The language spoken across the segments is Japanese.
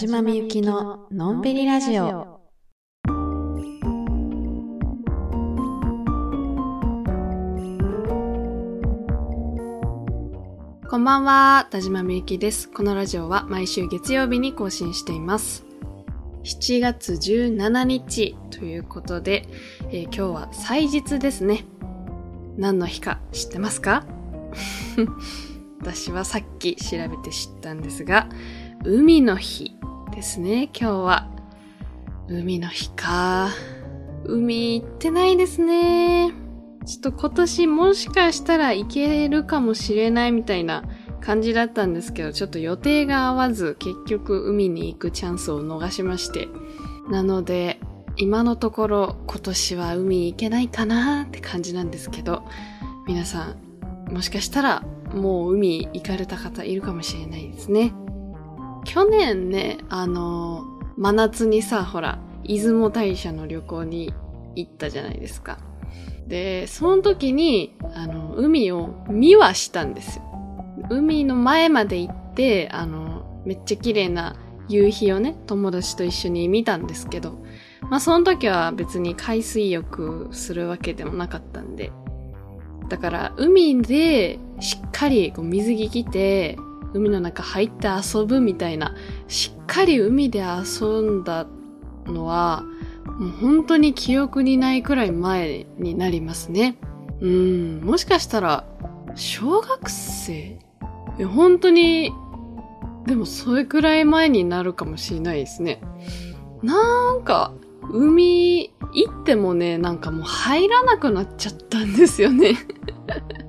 島みゆきののんびりラジオ。こんばんは、田島みゆきです。このラジオは毎週月曜日に更新しています。7月17日ということで、えー今日は祭日ですね。何の日か知ってますか？私はさっき調べて知ったんですが、海の日ですね、今日は。海の日か。海行ってないですね。ちょっと今年もしかしたら行けるかもしれないみたいな感じだったんですけど、ちょっと予定が合わず、結局海に行くチャンスを逃しまして。なので、今のところ今年は海行けないかなって感じなんですけど、皆さん、もしかしたらもう海行かれた方いるかもしれないですね。去年ね、あの、真夏にさ、ほら、出雲大社の旅行に行ったじゃないですか。で、その時に、あの、海を見はしたんですよ。海の前まで行って、あの、めっちゃ綺麗な夕日をね、友達と一緒に見たんですけど、まあその時は別に海水浴するわけでもなかったんで、だから海でしっかりこう水着着て、海の中入って遊ぶみたいな、しっかり海で遊んだのは、もう本当に記憶にないくらい前になりますね。うん、もしかしたら、小学生？本当に、でもそれくらい前になるかもしれないですね。なんか、海行ってもね、なんかもう入らなくなっちゃったんですよね。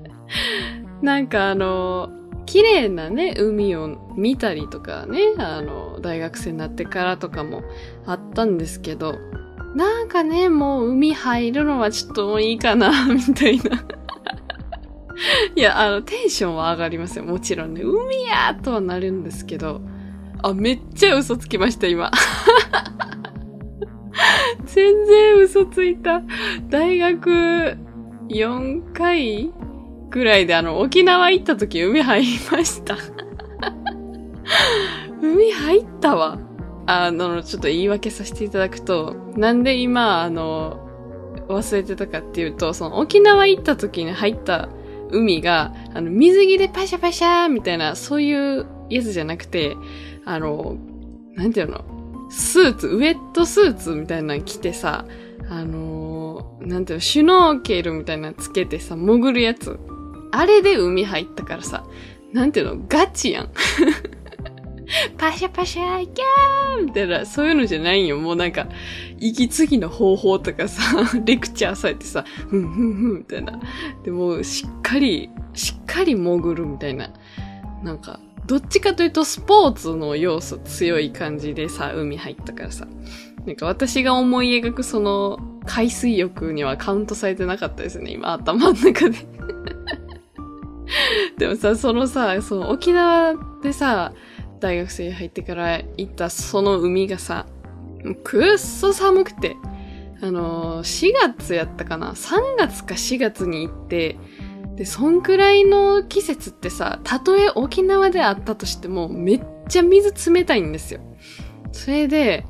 なんかあの、綺麗なね、海を見たりとかね、あの、大学生になってからとかもあったんですけど、なんかね、もう海入るのはちょっともういいかな、みたいな。いや、あの、テンションは上がりますよ。もちろんね、海やーとはなるんですけど、あ、めっちゃ嘘つきました、今。全然嘘ついた。大学4回ぐらいであの、沖縄行った時海入りました。海入ったわ。あの、ちょっと言い訳させていただくと、なんで今、あの、忘れてたかっていうと、その沖縄行った時に入った海が、あの、水着でパシャパシャーみたいな、そういうやつじゃなくて、あの、なんていうの？スーツ、ウェットスーツみたいなの着てさ、あのーなんていうの、シュノーケルみたいなのつけてさ、潜るやつ。あれで海入ったからさ、なんていうの、ガチやん。パシャパシャー、キャーみたいな、そういうのじゃないんよ。もうなんか、息継ぎの方法とかさ、レクチャーされてさ、ふんふんふんみたいな。でも、しっかり、しっかり潜るみたいな。なんか、どっちかというとスポーツの要素強い感じでさ、海入ったからさ。なんか私が思い描くその海水浴にはカウントされてなかったですね、今頭の中で。でもさ、そのさ、その沖縄でさ、大学生入ってから行ったその海がさ、くっそ寒くて、あのー、4月やったかな ?3 月か4月に行って、で、そんくらいの季節ってさ、たとえ沖縄であったとしても、めっちゃ水冷たいんですよ。それで、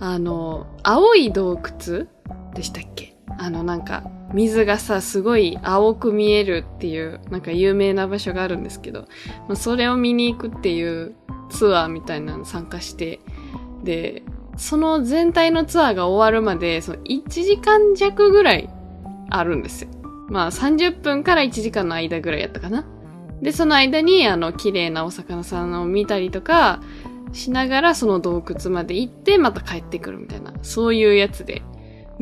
あの、青い洞窟でしたっけ？あの、なんか、水がさ、すごい青く見えるっていう、なんか有名な場所があるんですけど、まあ、それを見に行くっていうツアーみたいなの参加して、で、その全体のツアーが終わるまで、その1時間弱ぐらいあるんですよ。まあ30分から1時間の間ぐらいやったかな。で、その間に、あの、綺麗なお魚さんを見たりとかしながら、その洞窟まで行って、また帰ってくるみたいな、そういうやつで。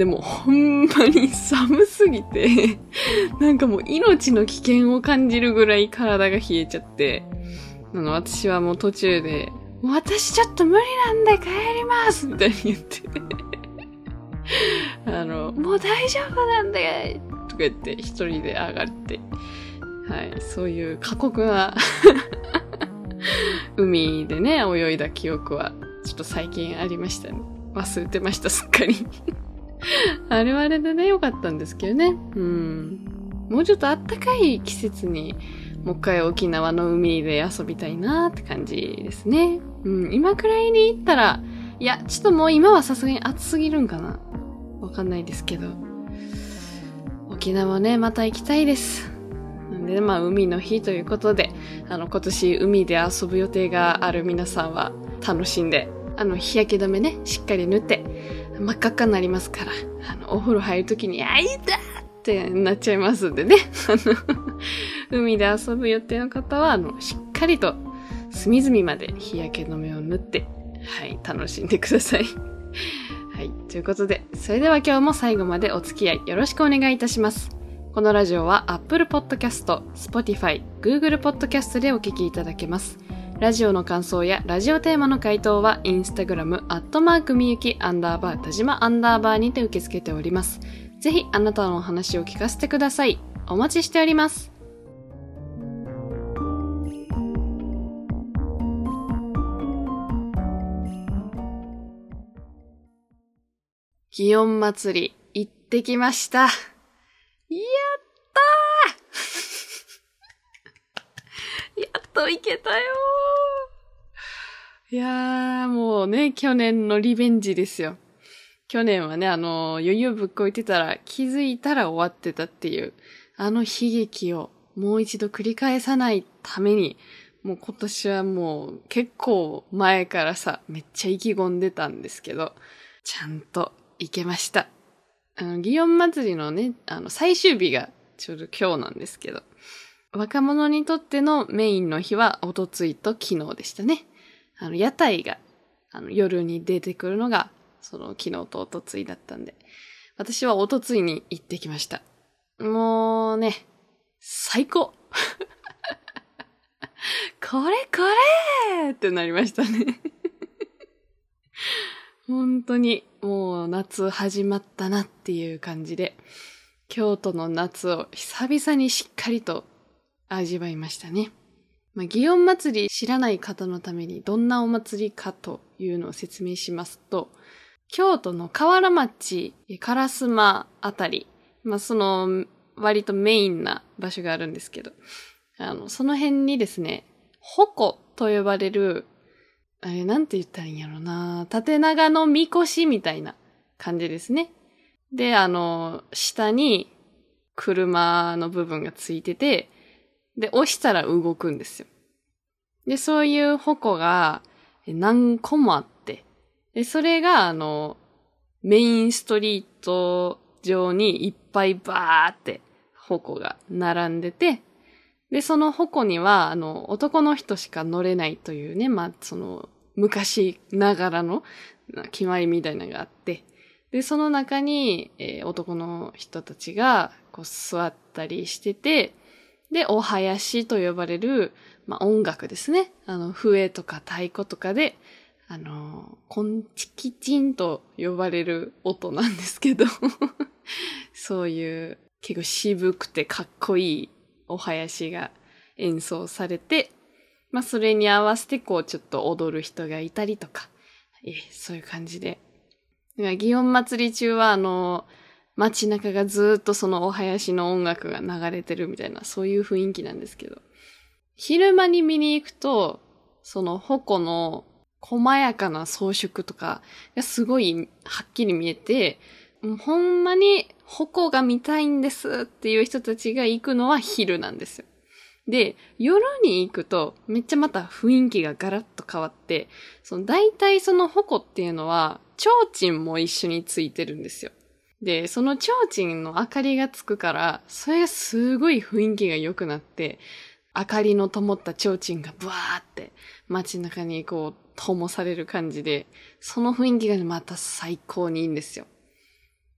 でも、ほんまに寒すぎて、なんかもう命の危険を感じるぐらい体が冷えちゃって、あの、私はもう途中で、私ちょっと無理なんで帰りますみたいに言って、あの、もう大丈夫なんで、とか言って一人で上がって、はい、そういう過酷な 海でね、泳いだ記憶は、ちょっと最近ありましたね。忘れてました、すっかり。あれはあれでね、良かったんですけどね。うん。もうちょっとあったかい季節に、もう一回沖縄の海で遊びたいなって感じですね。うん、今くらいに行ったら、いや、ちょっともう今はさすがに暑すぎるんかな。わかんないですけど。沖縄ね、また行きたいです。なんで、まあ、海の日ということで、あの、今年海で遊ぶ予定がある皆さんは楽しんで、あの、日焼け止めね、しっかり塗って、真っ赤っかになりますから、あの、お風呂入るときに、あ、いたってなっちゃいますんでね。あの、海で遊ぶ予定の方は、あの、しっかりと隅々まで日焼け止めを塗って、はい、楽しんでください。はい、ということで、それでは今日も最後までお付き合いよろしくお願いいたします。このラジオは Apple Podcast、Spotify、Google Podcast でお聞きいただけます。ラジオの感想やラジオテーマの回答はインスタグラムアットマークみゆきアンダーバー田島アンダーバーにて受け付けております。ぜひあなたのお話を聞かせてください。お待ちしております。祇園祭り行ってきました。やったーやっと行けたよいやー、もうね、去年のリベンジですよ。去年はね、あの、余裕ぶっこいてたら気づいたら終わってたっていう、あの悲劇をもう一度繰り返さないために、もう今年はもう結構前からさ、めっちゃ意気込んでたんですけど、ちゃんと行けました。あの、祇園祭りのね、あの、最終日がちょうど今日なんですけど、若者にとってのメインの日はおとついと昨日でしたね。あの、屋台が、あの、夜に出てくるのがその昨日とおとついだったんで、私はおとついに行ってきました。もうね、最高 これこれってなりましたね本当にもう夏始まったなっていう感じで、京都の夏を久々にしっかりと味わいましたね。まあ、祇園祭り知らない方のためにどんなお祭りかというのを説明しますと、京都の河原町、烏丸あたり、まあ、その、割とメインな場所があるんですけど、あの、その辺にですね、矛と呼ばれる、あれ、なんて言ったらいいんやろな、縦長のみこしみたいな感じですね。で、あの、下に車の部分がついてて、で、押したら動くんですよ。で、そういう矛が何個もあって。で、それが、あの、メインストリート上にいっぱいバーって矛が並んでて、で、その矛には、あの、男の人しか乗れないというね、まあ、その、昔ながらの決まりみたいなのがあって、で、その中に、えー、男の人たちが、こう、座ったりしてて、で、お囃子と呼ばれる、まあ、音楽ですね。あの、笛とか太鼓とかで、あの、コンチキチンと呼ばれる音なんですけど そういう結構渋くてかっこいいお囃子が演奏されて、まあそれに合わせてこうちょっと踊る人がいたりとか、えそういう感じで。祇園祭り中はあの、街中がずっとそのお囃子の音楽が流れてるみたいな、そういう雰囲気なんですけど。昼間に見に行くと、その矛の細やかな装飾とかがすごいはっきり見えて、ほんまに矛が見たいんですっていう人たちが行くのは昼なんですよ。で、夜に行くとめっちゃまた雰囲気がガラッと変わって、その大体その矛っていうのは、提灯も一緒についてるんですよ。で、その提灯の明かりがつくから、それがすごい雰囲気が良くなって、明かりの灯った提灯がブワーって街中にこう灯される感じで、その雰囲気がまた最高にいいんですよ。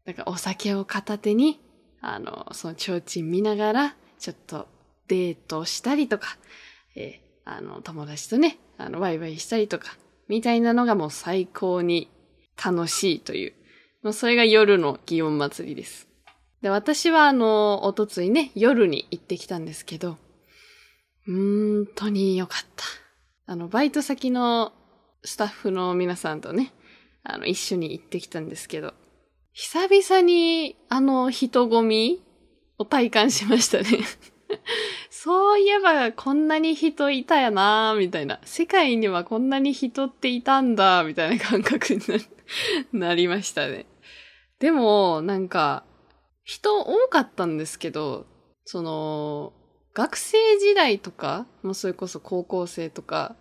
だからお酒を片手に、あの、その提灯見ながら、ちょっとデートしたりとか、えー、あの、友達とね、あの、ワイワイしたりとか、みたいなのがもう最高に楽しいという。もうそれが夜の祇園祭りです。で、私はあの、おとついね、夜に行ってきたんですけど、うーんとに良かった。あの、バイト先のスタッフの皆さんとね、あの、一緒に行ってきたんですけど、久々にあの人混みを体感しましたね そういえばこんなに人いたやなみたいな。世界にはこんなに人っていたんだみたいな感覚にな りましたね。でも、なんか、人多かったんですけど、その、学生時代とか、もうそれこそ高校生とか、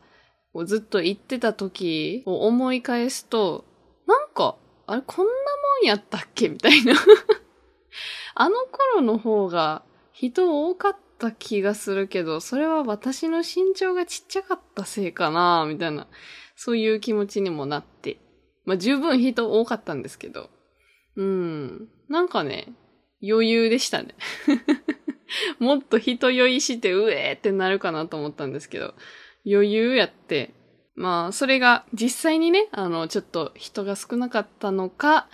ずっと行ってた時を思い返すと、なんか、あれこんなもんやったっけ？みたいな あの頃の方が人多かった気がするけど、それは私の身長がちっちゃかったせいかなみたいな、そういう気持ちにもなって。まあ十分人多かったんですけど。うん。なんかね、余裕でしたね もっと人酔いして、うえーってなるかなと思ったんですけど、余裕やって、まあ、それが実際にね、あの、ちょっと人が少なかったのか、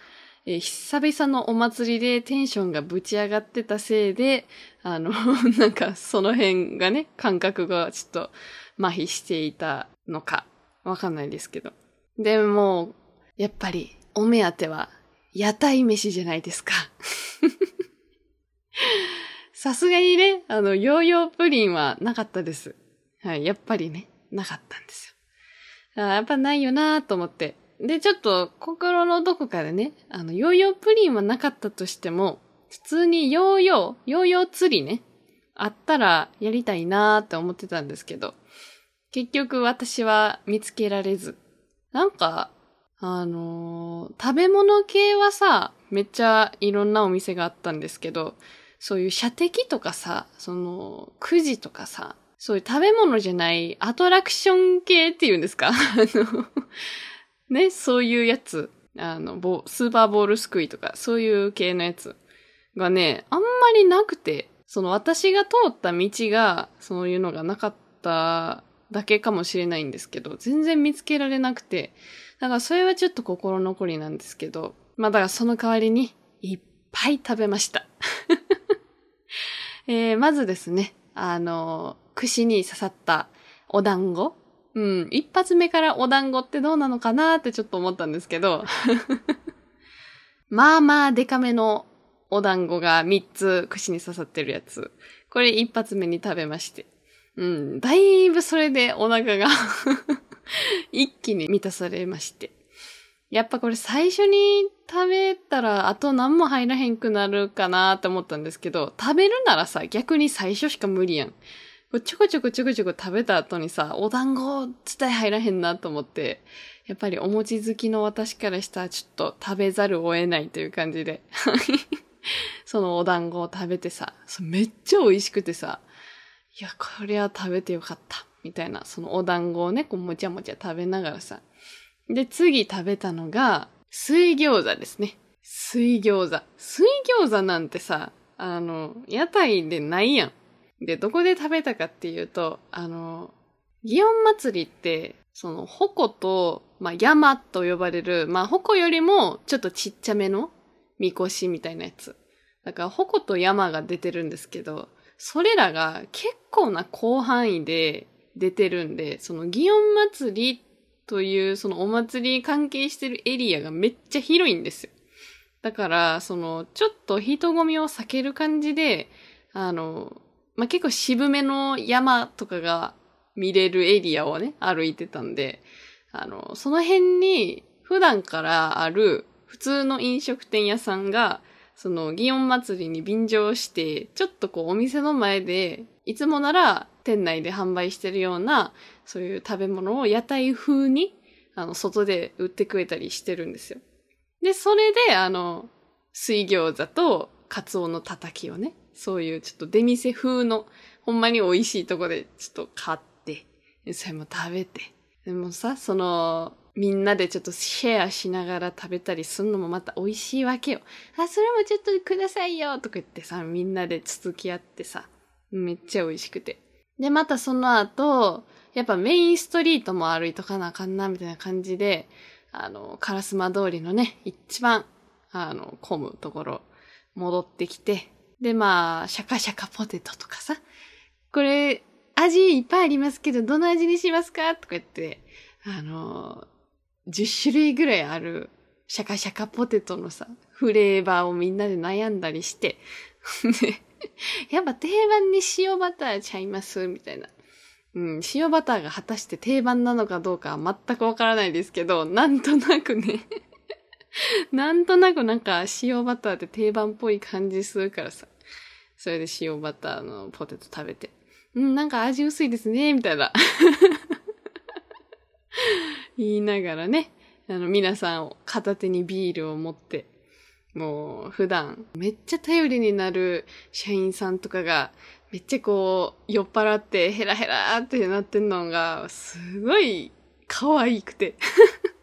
え、久々のお祭りでテンションがぶち上がってたせいで、あの、なんかその辺がね、感覚がちょっと麻痺していたのか、わかんないですけど。でも、やっぱりお目当ては屋台飯じゃないですか。さすがにね、あの、ヨーヨープリンはなかったです。はい、やっぱりね、なかったんですよ。あやっぱないよなと思って。で、ちょっと心のどこかでね、あの、ヨーヨープリンはなかったとしても、普通にヨーヨー、ヨーヨー釣りね、あったらやりたいなーって思ってたんですけど、結局私は見つけられず。なんか、あのー、食べ物系はさ、めっちゃいろんなお店があったんですけど、そういう射的とかさ、その、くじとかさ、そういう食べ物じゃないアトラクション系っていうんですか？あの、ね、そういうやつ。あの、スーパーボールすくいとか、そういう系のやつがね、あんまりなくて、その私が通った道が、そういうのがなかっただけかもしれないんですけど、全然見つけられなくて、だからそれはちょっと心残りなんですけど、まあだからその代わりに、いっぱい食べました。えー、まずですね、あの、串に刺さったお団子うん、一発目からお団子ってどうなのかなってちょっと思ったんですけど、まあまあデカめのお団子が3つ串に刺さってるやつ。これ一発目に食べまして。うん、だいぶそれでお腹が 一気に満たされまして。やっぱこれ最初に食べたらあと何も入らへんくなるかなって思ったんですけど、食べるならさ、逆に最初しか無理やん。ちょこちょこちょこちょこ食べた後にさ、お団子伝え入らへんなと思って、やっぱりお餅好きの私からしたらちょっと食べざるを得ないという感じで。そのお団子を食べてさ、めっちゃ美味しくてさ、いや、これは食べてよかった。みたいな、そのお団子をね、こうもちゃもちゃ食べながらさ。で、次食べたのが、水餃子ですね。水餃子。水餃子なんてさ、あの、屋台でないやん。で、どこで食べたかっていうと、あの、祇園祭って、その、矛と、まあ、山と呼ばれる、まあ、矛よりもちょっとちっちゃめのみこしみたいなやつ。だから、矛と山が出てるんですけど、それらが結構な広範囲で出てるんで、その祇園祭りというそのお祭りに関係してるエリアがめっちゃ広いんですよ。だから、その、ちょっと人混みを避ける感じで、あの、まあ、結構渋めの山とかが見れるエリアをね、歩いてたんで、あの、その辺に普段からある普通の飲食店屋さんが、その、祇園祭りに便乗して、ちょっとこうお店の前で、いつもなら店内で販売してるような、そういう食べ物を屋台風に、あの、外で売ってくれたりしてるんですよ。で、それで、あの、水餃子とカツオのたたきをね、そういうちょっと出店風の、ほんまに美味しいとこでちょっと買って、それも食べて。でもさ、その、みんなでちょっとシェアしながら食べたりすんのもまた美味しいわけよ。あ、それもちょっとくださいよとか言ってさ、みんなで続き合ってさ、めっちゃ美味しくて。で、またその後、やっぱメインストリートも歩いとかなあかんな、みたいな感じで、あの、烏丸通りのね、一番、あの、混むところ、戻ってきて、で、まあ、シャカシャカポテトとかさ、これ、味いっぱいありますけど、どの味にしますか？とか言って、あの、10種類ぐらいあるシャカシャカポテトのさ、フレーバーをみんなで悩んだりして、で、やっぱ定番に塩バターちゃいますみたいな。うん、塩バターが果たして定番なのかどうかは全くわからないですけど、なんとなくね なんとなくなんか塩バターって定番っぽい感じするからさ。それで塩バターのポテト食べて。うん、なんか味薄いですね、みたいな。言いながらね、あの、皆さんを片手にビールを持って、もう普段めっちゃ頼りになる社員さんとかがめっちゃこう酔っ払ってヘラヘラってなってんのがすごい可愛くて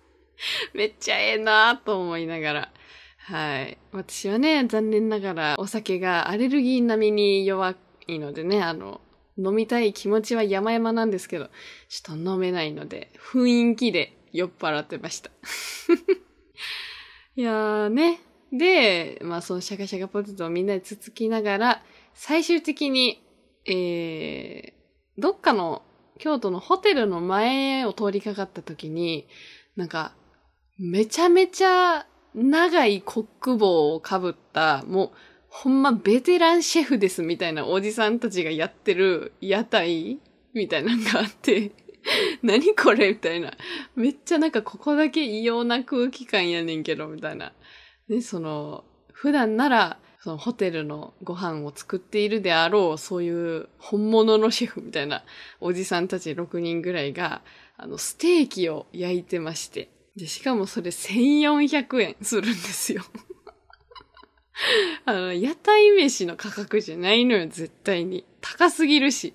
めっちゃええなと思いながら。はい。私はね、残念ながらお酒がアレルギー並みに弱いのでね、あの、飲みたい気持ちは山々なんですけど、ちょっと飲めないので、雰囲気で酔っ払ってました。いやーね。で、まあそのシャカシャカポテトをみんなでつつきながら、最終的に、えー、どっかの京都のホテルの前を通りかかった時に、なんか、めちゃめちゃ長いコック帽をかぶった、もう、ほんまベテランシェフですみたいなおじさんたちがやってる屋台？みたいなのがあって、何これみたいな。めっちゃなんかここだけ異様な空気感やねんけど、みたいな。で、その、普段なら、そのホテルのご飯を作っているであろう、そういう本物のシェフみたいなおじさんたち6人ぐらいが、あの、ステーキを焼いてまして。で、しかもそれ1400円するんですよ。あの、屋台飯の価格じゃないのよ、絶対に。高すぎるし。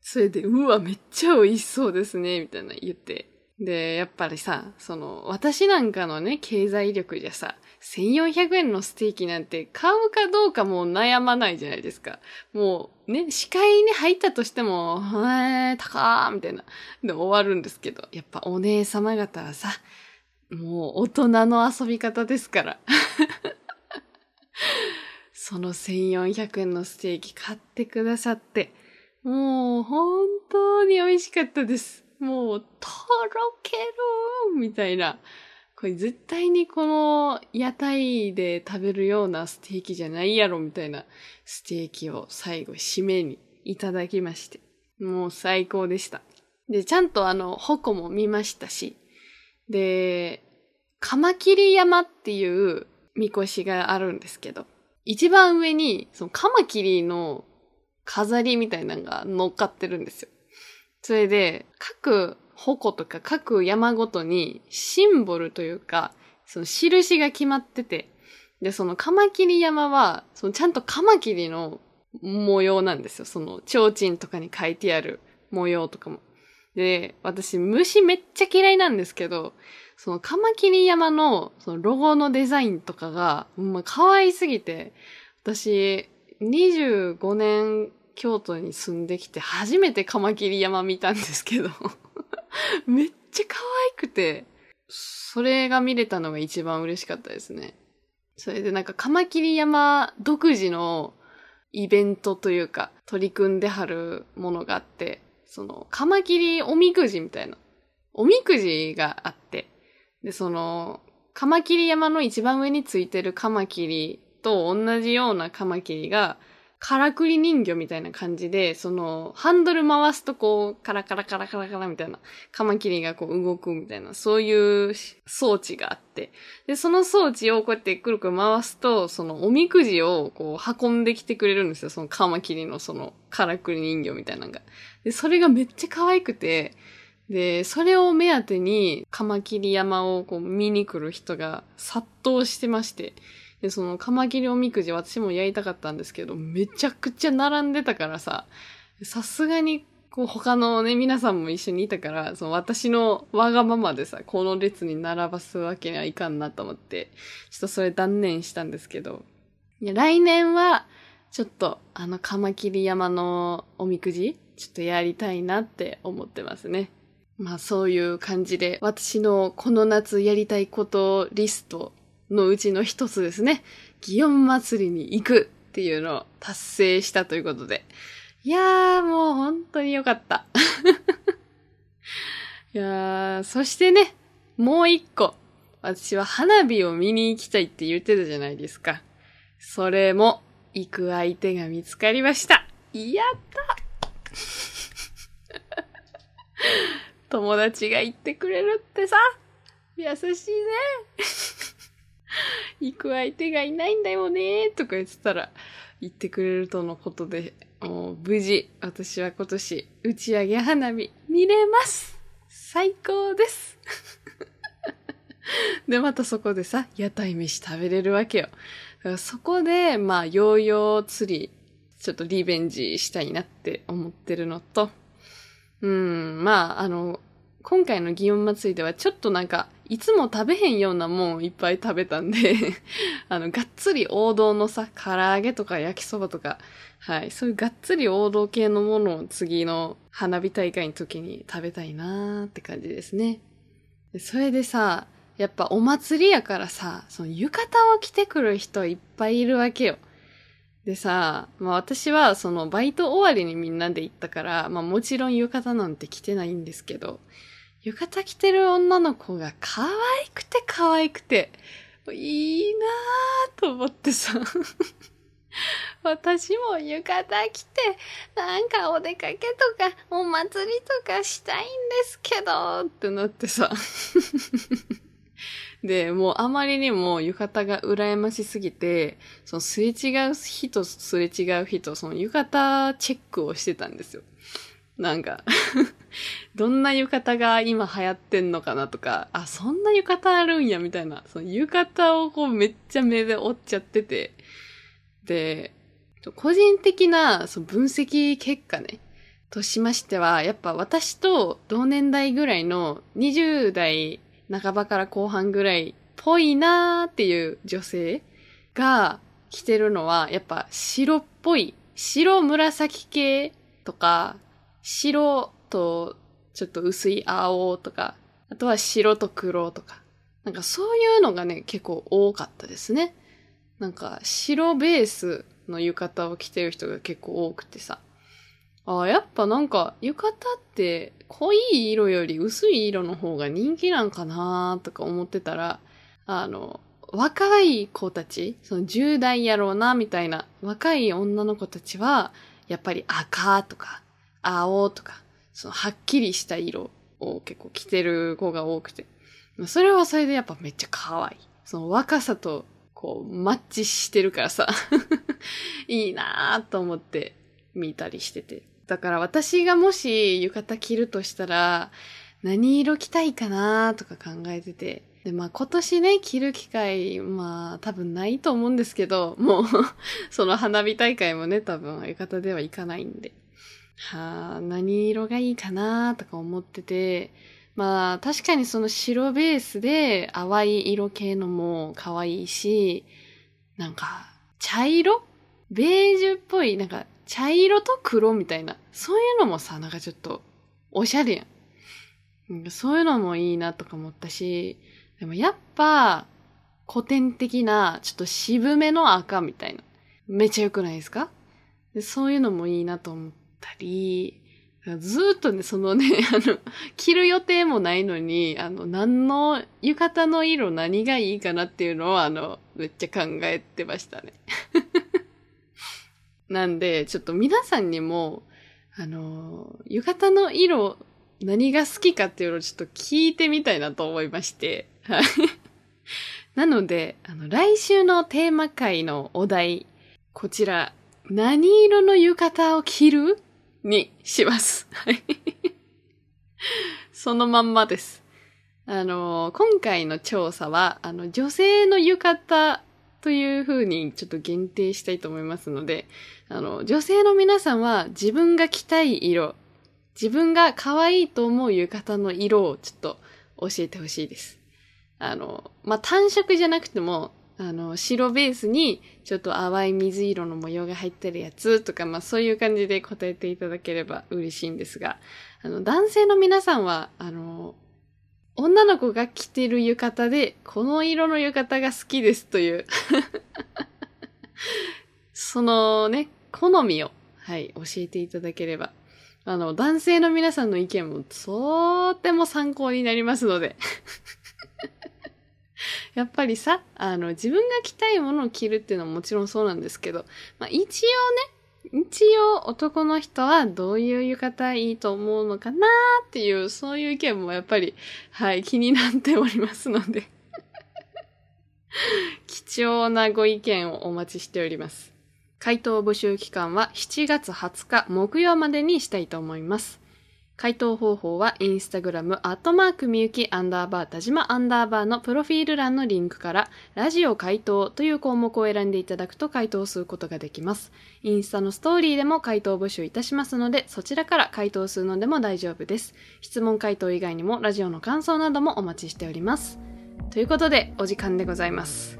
それで、うわ、めっちゃ美味しそうですね、みたいな言って。で、やっぱりさ、その、私なんかのね、経済力じゃさ、1400円のステーキなんて買うかどうかもう悩まないじゃないですか。もうね、視界に入ったとしても、へー、高ーみたいな。で終わるんですけど、やっぱお姉様方はさ、もう大人の遊び方ですから。その1400円のステーキ買ってくださって、もう本当に美味しかったです。もう、とろけるみたいな。これ絶対にこの屋台で食べるようなステーキじゃないやろみたいなステーキを最後締めにいただきまして。もう最高でした。で、ちゃんとあの、矛も見ましたし。で、カマキリ山っていうみこしがあるんですけど、一番上に、そのカマキリの飾りみたいなのが乗っかってるんですよ。それで、各矛とか各山ごとにシンボルというか、その印が決まってて、で、そのカマキリ山は、そのちゃんとカマキリの模様なんですよ。その提灯とかに書いてある模様とかも。で、私虫めっちゃ嫌いなんですけど、そのカマキリ山のそのロゴのデザインとかが、ま、可愛すぎて、私、25年京都に住んできて初めてカマキリ山見たんですけど めっちゃ可愛くて、それが見れたのが一番嬉しかったですね。それでなんかカマキリ山独自のイベントというか取り組んではるものがあって、そのカマキリおみくじみたいな、おみくじがあって、で、その、カマキリ山の一番上についてるカマキリと同じようなカマキリがからくり人形みたいな感じで、その、ハンドル回すとこう、カラカラカラカラカラみたいな、カマキリがこう動くみたいな、そういう装置があって、で、その装置をこうやってくるくる回すと、そのおみくじをこう運んできてくれるんですよ。そのカマキリのその、からくり人形みたいなのが。で、それがめっちゃ可愛くて、で、それを目当てに、カマキリ山をこう見に来る人が殺到してまして、で、そのカマキリおみくじ私もやりたかったんですけど、めちゃくちゃ並んでたからさ、さすがにこう他のね、皆さんも一緒にいたから、その私のわがままでさ、この列に並ばすわけにはいかんなと思って、ちょっとそれ断念したんですけど、いや、来年は、ちょっと、あの、カマキリ山のおみくじ、ちょっとやりたいなって思ってますね。まあそういう感じで、私のこの夏やりたいことリストのうちの一つですね。祇園祭りに行くっていうのを達成したということで。いやー、もう本当によかった。いやー、そしてね、もう一個。私は花火を見に行きたいって言ってたじゃないですか。それも行く相手が見つかりました。やった友達が言ってくれるってさ、優しいね。行く相手がいないんだよね、とか言ってたら、言ってくれるとのことで、もう無事、私は今年、打ち上げ花火見れます。最高です。で、またそこでさ、屋台飯食べれるわけよ。そこで、まあ、ヨーヨー釣り、ちょっとリベンジしたいなって思ってるのと、うん、まあ、あの、今回の祇園祭ではちょっとなんか、いつも食べへんようなもんいっぱい食べたんで あの、がっつり王道のさ、唐揚げとか焼きそばとか、はい、そういうがっつり王道系のものを次の花火大会の時に食べたいなーって感じですね。それでさ、やっぱお祭りやからさ、その浴衣を着てくる人いっぱいいるわけよ。でさ、まあ私はそのバイト終わりにみんなで行ったから、まあもちろん浴衣なんて着てないんですけど、浴衣着てる女の子が可愛くて可愛くて、いいなぁと思ってさ。私も浴衣着て、なんかお出かけとか、お祭りとかしたいんですけど、ってなってさ。で、もうあまりにも浴衣が羨ましすぎて、そのすれ違う人、すれ違う人、その浴衣チェックをしてたんですよ。なんか どんな浴衣が今流行ってんのかなとか、あ、そんな浴衣あるんや、みたいな。その浴衣をこうめっちゃ目で追っちゃってて。で、個人的なその分析結果ね、としましては、やっぱ私と同年代ぐらいの20代半ばから後半ぐらいっぽいなーっていう女性が着てるのは、やっぱ白っぽい、白紫系とか、白とちょっと薄い青とか、あとは白と黒とか。なんかそういうのがね、結構多かったですね。なんか白ベースの浴衣を着てる人が結構多くてさ。ああ、やっぱなんか浴衣って濃い色より薄い色の方が人気なんかなとか思ってたら、あの、若い子たち、その10代やろうなみたいな若い女の子たちは、やっぱり赤とか青とか、そのはっきりした色を結構着てる子が多くて。それはそれでやっぱめっちゃ可愛い。その若さとこうマッチしてるからさ いいなぁと思って見たりしてて。だから私がもし浴衣着るとしたら何色着たいかなとか考えてて。で、まあ今年ね、着る機会、まあ多分ないと思うんですけど、もう その花火大会もね、多分浴衣では行かないんで。はあ、何色がいいかなとか思ってて、まあ確かにその白ベースで淡い色系のも可愛いし、なんか茶色？ベージュっぽい、なんか茶色と黒みたいな、そういうのもさ、なんかちょっとおしゃれやん。なんかそういうのもいいなとか思ったし、でもやっぱ古典的なちょっと渋めの赤みたいな。めっちゃ良くないですか？でそういうのもいいなと思ったり、ずっとね、そのね、あの、着る予定もないのに、あの、何の、浴衣の色何がいいかなっていうのを、あの、めっちゃ考えてましたね。なんで、ちょっと皆さんにも、あの、浴衣の色何が好きかっていうのをちょっと聞いてみたいなと思いまして。はい。なので、あの、来週のテーマ会のお題、こちら、何色の浴衣を着る？にします。はい。そのまんまです。あの、今回の調査は、あの、女性の浴衣という風にちょっと限定したいと思いますので、あの、女性の皆さんは自分が着たい色、自分が可愛いと思う浴衣の色をちょっと教えてほしいです。あの、まあ、単色じゃなくても、あの、白ベースにちょっと淡い水色の模様が入ってるやつとか、まあそういう感じで答えていただければ嬉しいんですが、あの、男性の皆さんは、あの、女の子が着てる浴衣で、この色の浴衣が好きですという そのね、好みを、はい、教えていただければ。あの、男性の皆さんの意見もとっても参考になりますので やっぱりさ、あの、自分が着たいものを着るっていうのはもちろんそうなんですけど、まあ一応ね、一応男の人はどういう浴衣いいと思うのかなっていう、そういう意見もやっぱり、はい、気になっておりますので 貴重なご意見をお待ちしております。回答募集期間は7月20日木曜までにしたいと思います。回答方法はインスタグラムアットマークみゆきアンダーバー田島アンダーバーのプロフィール欄のリンクからラジオ回答という項目を選んでいただくと回答することができます。インスタのストーリーでも回答募集いたしますのでそちらから回答するのでも大丈夫です。質問回答以外にもラジオの感想などもお待ちしております。ということでお時間でございます。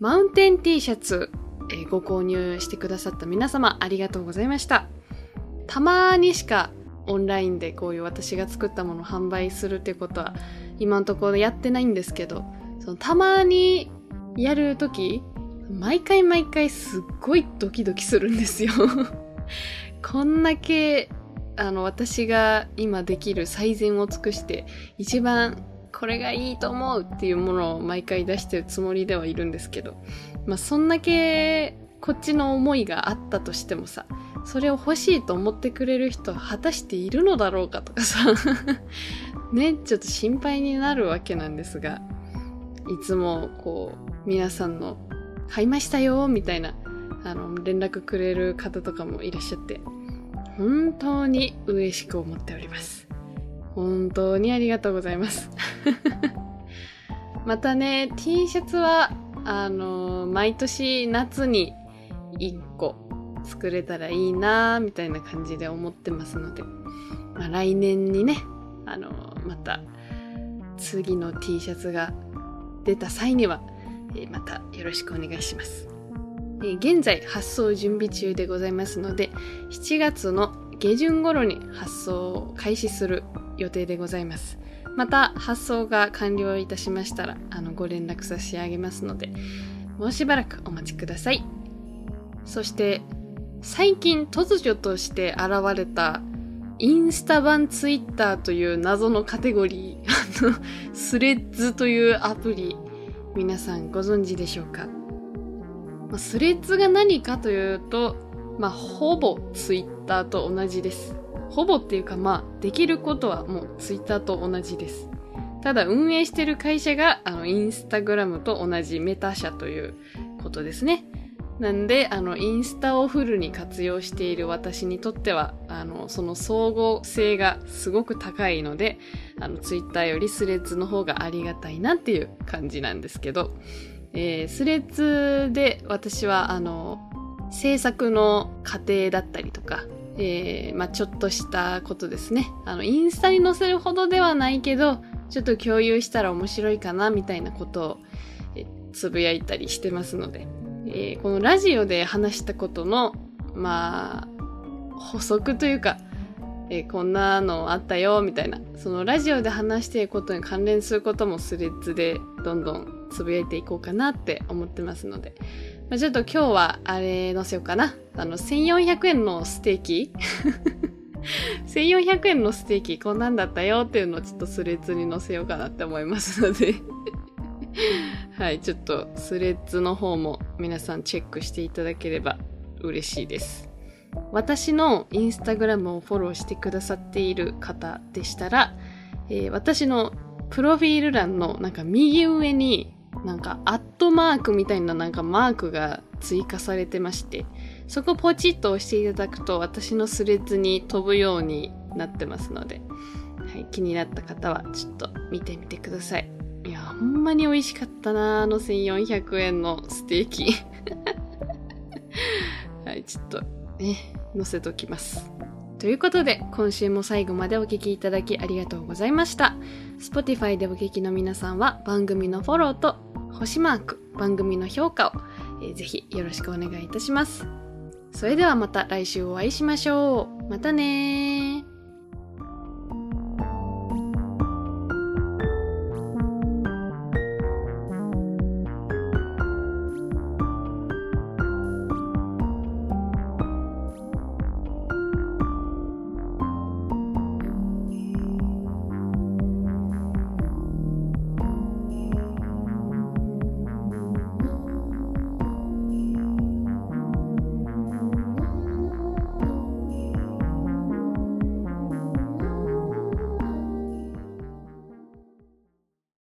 マウンテン T シャツ、えー、ご購入してくださった皆様ありがとうございました。たまにしかオンラインでこういう私が作ったものを販売するってことは今のところやってないんですけど、そのたまにやるとき、毎回毎回すっごいドキドキするんですよ。こんだけ、あの、私が今できる最善を尽くして、一番これがいいと思うっていうものを毎回出してるつもりではいるんですけど、まあ、そんだけこっちの思いがあったとしてもさ、それを欲しいと思ってくれる人は果たしているのだろうかとかさ ね、ちょっと心配になるわけなんですが、いつもこう、皆さんの、買いましたよ、みたいな、あの、連絡くれる方とかもいらっしゃって、本当に嬉しく思っております。本当にありがとうございます。またね、T シャツは、あの、毎年夏に1作れたらいいなみたいな感じで思ってますので、まあ、来年にね、あの、また次の T シャツが出た際には、えー、またよろしくお願いします。えー、現在発送準備中でございますので、7月の下旬頃に発送を開始する予定でございます。また発送が完了いたしましたら、あの、ご連絡差し上げますので、もうしばらくお待ちください。そして、最近突如として現れたインスタ版ツイッターという謎のカテゴリー、あの、スレッズというアプリ、皆さんご存知でしょうか、まあ、スレッズが何かというと、まあ、ほぼツイッターと同じです。ほぼっていうかまあ、できることはもうツイッターと同じです。ただ運営してる会社があのインスタグラムと同じメタ社ということですね。なんで、あの、インスタをフルに活用している私にとっては、あの、その総合性がすごく高いので、あの、ツイッターよりスレッズの方がありがたいなっていう感じなんですけど、えー、スレッズで私は、あの、制作の過程だったりとか、えー、まあ、ちょっとしたことですね。あの、インスタに載せるほどではないけど、ちょっと共有したら面白いかな、みたいなことを、つぶやいたりしてますので、えー、このラジオで話したことの、まあ、補足というか、えー、こんなのあったよ、みたいな。そのラジオで話していることに関連することもスレッズでどんどんつぶやいていこうかなって思ってますので。まあ、ちょっと今日はあれ載せようかな。あの、1400円のステーキ？1400円のステーキこんなんだったよっていうのをちょっとスレッズに載せようかなって思いますので はい、ちょっとスレッズの方も皆さんチェックしていただければ嬉しいです。私のインスタグラムをフォローしてくださっている方でしたら、えー、私のプロフィール欄のなんか右上になんかアットマークみたいななんかマークが追加されてまして、そこポチッと押していただくと私のスレッズに飛ぶようになってますので、はい、気になった方はちょっと見てみてください。いや、ほんまに美味しかったなあの1400円のステーキ。はい、ちょっとね、載せときます。ということで、今週も最後までお聴きいただきありがとうございました。Spotify でお聴きの皆さんは番組のフォローと星マーク、番組の評価を、えー、ぜひよろしくお願いいたします。それではまた来週お会いしましょう。またね。